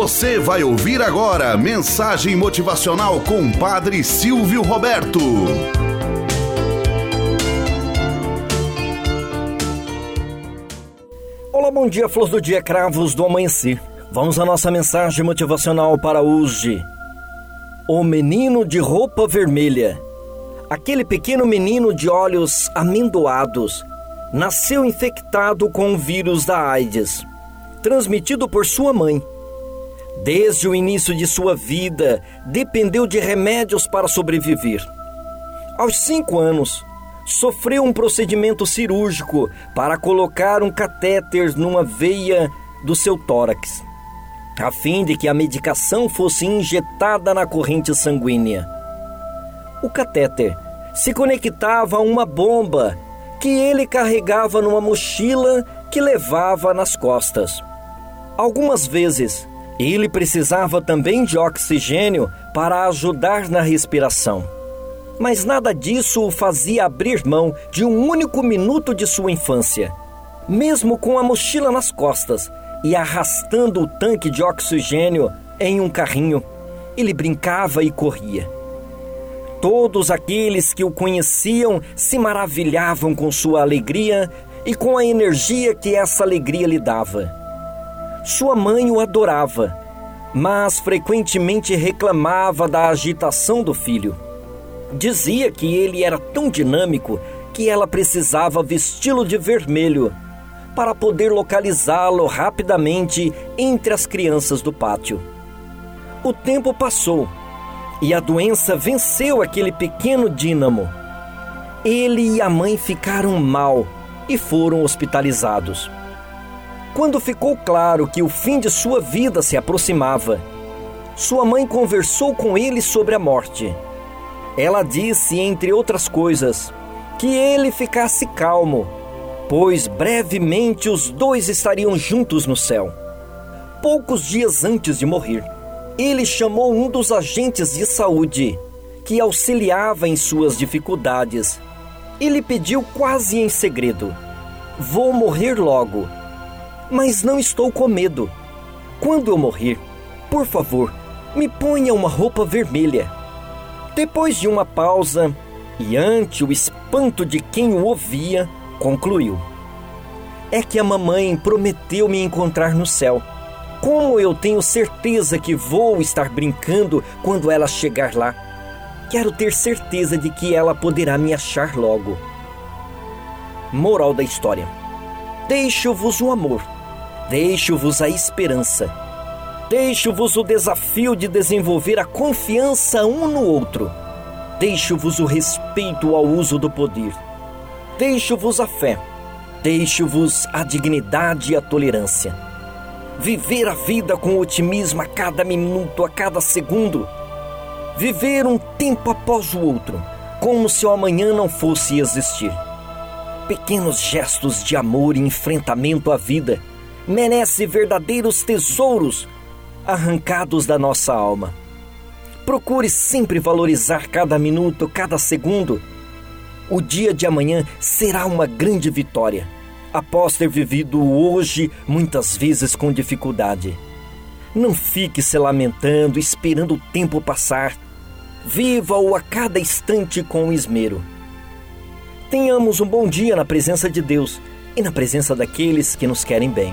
Você vai ouvir agora mensagem motivacional com Padre Silvio Roberto. Olá, bom dia, flores do dia, cravos do amanhecer. Vamos à nossa mensagem motivacional para hoje. O menino de roupa vermelha. Aquele pequeno menino de olhos amendoados nasceu infectado com o vírus da AIDS, transmitido por sua mãe. Desde o início de sua vida, dependeu de remédios para sobreviver. Aos cinco anos, sofreu um procedimento cirúrgico para colocar um catéter numa veia do seu tórax, a fim de que a medicação fosse injetada na corrente sanguínea. O catéter se conectava a uma bomba que ele carregava numa mochila que levava nas costas. Algumas vezes, ele precisava também de oxigênio para ajudar na respiração. Mas nada disso o fazia abrir mão de um único minuto de sua infância. Mesmo com a mochila nas costas e arrastando o tanque de oxigênio em um carrinho, ele brincava e corria. Todos aqueles que o conheciam se maravilhavam com sua alegria e com a energia que essa alegria lhe dava. Sua mãe o adorava, mas frequentemente reclamava da agitação do filho. Dizia que ele era tão dinâmico que ela precisava vesti-lo de vermelho para poder localizá-lo rapidamente entre as crianças do pátio. O tempo passou e a doença venceu aquele pequeno dínamo. Ele e a mãe ficaram mal e foram hospitalizados. Quando ficou claro que o fim de sua vida se aproximava, sua mãe conversou com ele sobre a morte. Ela disse, entre outras coisas, que ele ficasse calmo, pois brevemente os dois estariam juntos no céu. Poucos dias antes de morrer, ele chamou um dos agentes de saúde que auxiliava em suas dificuldades e lhe pediu quase em segredo: Vou morrer logo mas não estou com medo. Quando eu morrer, por favor, me ponha uma roupa vermelha. Depois de uma pausa, e ante o espanto de quem o ouvia, concluiu: É que a mamãe prometeu me encontrar no céu. Como eu tenho certeza que vou estar brincando quando ela chegar lá? Quero ter certeza de que ela poderá me achar logo. Moral da história: Deixo-vos o amor Deixo-vos a esperança. Deixo-vos o desafio de desenvolver a confiança um no outro. Deixo-vos o respeito ao uso do poder. Deixo-vos a fé. Deixo-vos a dignidade e a tolerância. Viver a vida com otimismo a cada minuto, a cada segundo. Viver um tempo após o outro, como se o amanhã não fosse existir. Pequenos gestos de amor e enfrentamento à vida merece verdadeiros tesouros arrancados da nossa alma. Procure sempre valorizar cada minuto, cada segundo. O dia de amanhã será uma grande vitória, após ter vivido hoje muitas vezes com dificuldade. Não fique se lamentando, esperando o tempo passar. Viva-o a cada instante com esmero. Tenhamos um bom dia na presença de Deus e na presença daqueles que nos querem bem.